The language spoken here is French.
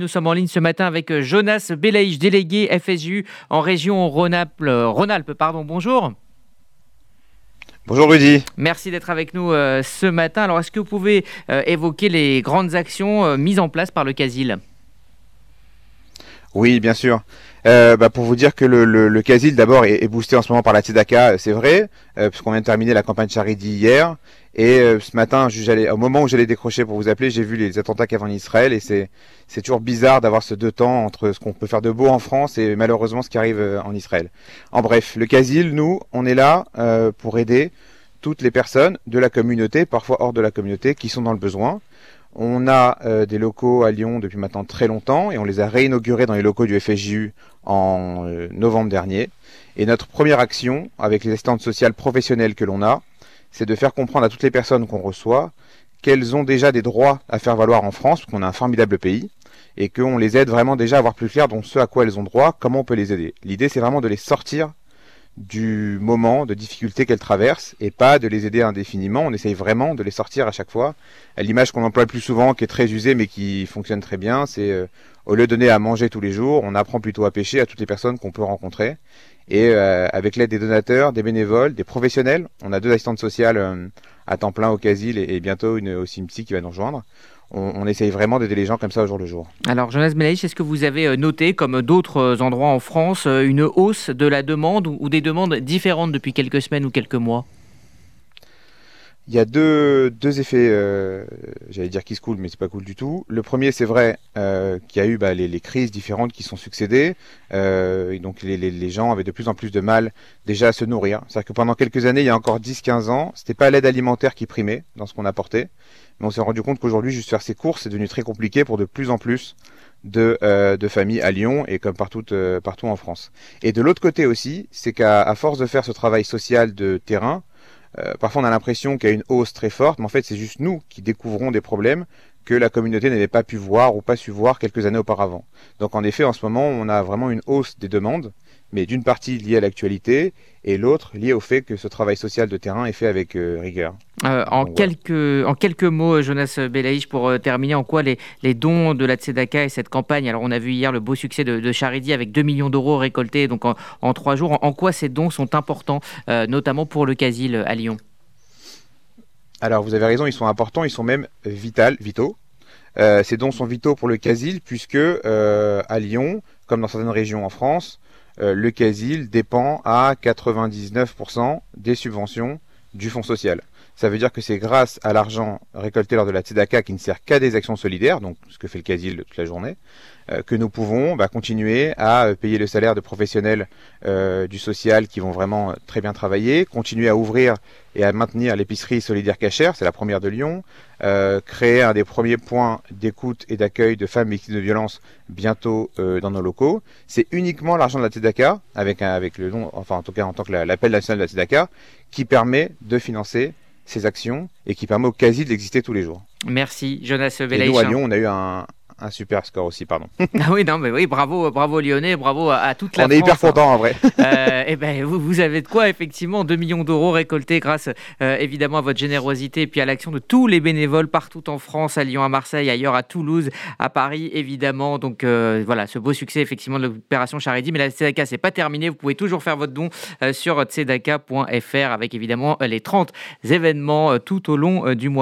Nous sommes en ligne ce matin avec euh, Jonas Belaïch, délégué FSU en région Rhône-Alpes. Euh, Rhône-Alpes, pardon. Bonjour. Bonjour Rudy. Merci d'être avec nous euh, ce matin. Alors, est-ce que vous pouvez évoquer les grandes actions mises en place par le CASIL? Oui, bien sûr. Bah, pour vous dire que le, CASIL d'abord est, boosté en ce moment par la TEDACA, c'est vrai, puisqu'on vient de terminer la campagne Charity hier. Et euh, ce matin, au moment où j'allais décrocher pour vous appeler, j'ai vu les attentats qu'il y en Israël et c'est, c'est toujours bizarre d'avoir ce deux temps entre ce qu'on peut faire de beau en France et malheureusement ce qui arrive euh, en Israël. En bref, le Casil, nous, on est là euh, pour aider toutes les personnes de la communauté, parfois hors de la communauté, qui sont dans le besoin. On a des locaux à Lyon depuis maintenant très longtemps et on les a réinaugurés dans les locaux du FSJU en novembre dernier. Et notre première action, avec les assistantes sociales professionnelles que l'on a, c'est de faire comprendre à toutes les personnes qu'on reçoit qu'elles ont déjà des droits à faire valoir en France, qu'on a un formidable pays, et qu'on les aide vraiment déjà à voir plus clair dans ce à quoi elles ont droit, comment on peut les aider. L'idée, c'est vraiment de les sortir du moment de difficulté qu'elles traversent et pas de les aider indéfiniment. On essaye vraiment de les sortir à chaque fois. L'image qu'on emploie le plus souvent, qui est très usée mais qui fonctionne très bien, c'est euh, au lieu de donner à manger tous les jours, on apprend plutôt à pêcher à toutes les personnes qu'on peut rencontrer. Et euh, avec l'aide des donateurs, des bénévoles, des professionnels, on a deux assistantes sociales euh, à temps plein au Casil et, bientôt une, aussi une qui va nous rejoindre. On, essaye vraiment d'aider les gens comme ça au jour le jour. Alors, Jonas Melaïch, est-ce que vous avez euh, noté, comme d'autres endroits en France, une hausse de la demande ou des demandes différentes depuis quelques semaines ou quelques mois? Il y a deux, deux effets, euh, j'allais dire qui se coulent, mais c'est pas cool du tout. Le premier, c'est vrai euh, qu'il y a eu bah, les, les, crises différentes qui sont succédées, euh, donc les, les, les, gens avaient de plus en plus de mal déjà à se nourrir. C'est-à-dire que pendant quelques années, il y a encore 10-15 ans, c'était pas l'aide alimentaire qui primait dans ce qu'on apportait, mais on s'est rendu compte qu'aujourd'hui, juste faire ses courses, c'est devenu très compliqué pour de plus en plus de, euh, de familles à Lyon et comme partout, euh, partout en France. Et de l'autre côté aussi, c'est qu'à force de faire ce travail social de terrain, euh, parfois on a l'impression qu'il y a une hausse très forte, mais en fait c'est juste nous qui découvrons des problèmes que la communauté n'avait pas pu voir ou pas su voir quelques années auparavant. Donc en effet, en ce moment, on a vraiment une hausse des demandes, mais d'une partie liée à l'actualité et l'autre liée au fait que ce travail social de terrain est fait avec euh, rigueur. Euh, en, quelques, en quelques mots, Jonas Belaïch, pour terminer, en quoi les, les, dons de la Tzedaka et cette campagne, alors on a vu hier le beau succès de, de Charity avec 2 millions d'euros récoltés donc en, en, trois jours, en, en, quoi ces dons sont importants, notamment pour le Casil à Lyon? Alors vous avez raison, ils sont importants, ils sont même vital, vitaux. Euh, ces dons sont vitaux pour le CASIL puisque euh, à Lyon, comme dans certaines régions en France, euh, le CASIL dépend à 99% des subventions du Fonds social. Ça veut dire que c'est grâce à l'argent récolté lors de la TEDACA qui ne sert qu'à des actions solidaires, donc ce que fait le CASIL toute la journée, euh, que nous pouvons bah, continuer à euh, payer le salaire de professionnels euh, du social qui vont vraiment très bien travailler, continuer à ouvrir et à maintenir l'épicerie solidaire cachère, c'est la première de Lyon, créer un des premiers points d'écoute et d'accueil de femmes victimes de violences bientôt dans nos locaux. C'est uniquement l'argent de la TEDACA, avec, avec le nom, enfin en tout cas en tant que l'appel national de la TEDACA, qui permet de financer ces actions et qui permet au quasi d'exister tous les jours. Merci Jonas Belaïch. Et nous à Lyon, on a eu un, un super score aussi, pardon. ah oui, non, mais oui, bravo, bravo Lyonnais, bravo à, toute la On est hyper content en vrai. euh, et eh ben, vous, vous, avez de quoi, effectivement, 2 millions d'euros récoltés grâce euh, évidemment à votre générosité et puis à l'action de tous les bénévoles partout en France, à Lyon, à Marseille, ailleurs, à Toulouse, à Paris, évidemment. Donc euh, voilà, ce beau succès, effectivement, de l'opération Charity. Mais la Tzedaka, c'est pas terminé. Vous pouvez toujours faire votre don euh, sur tzedaka.fr avec évidemment les 30 événements tout au long du mois.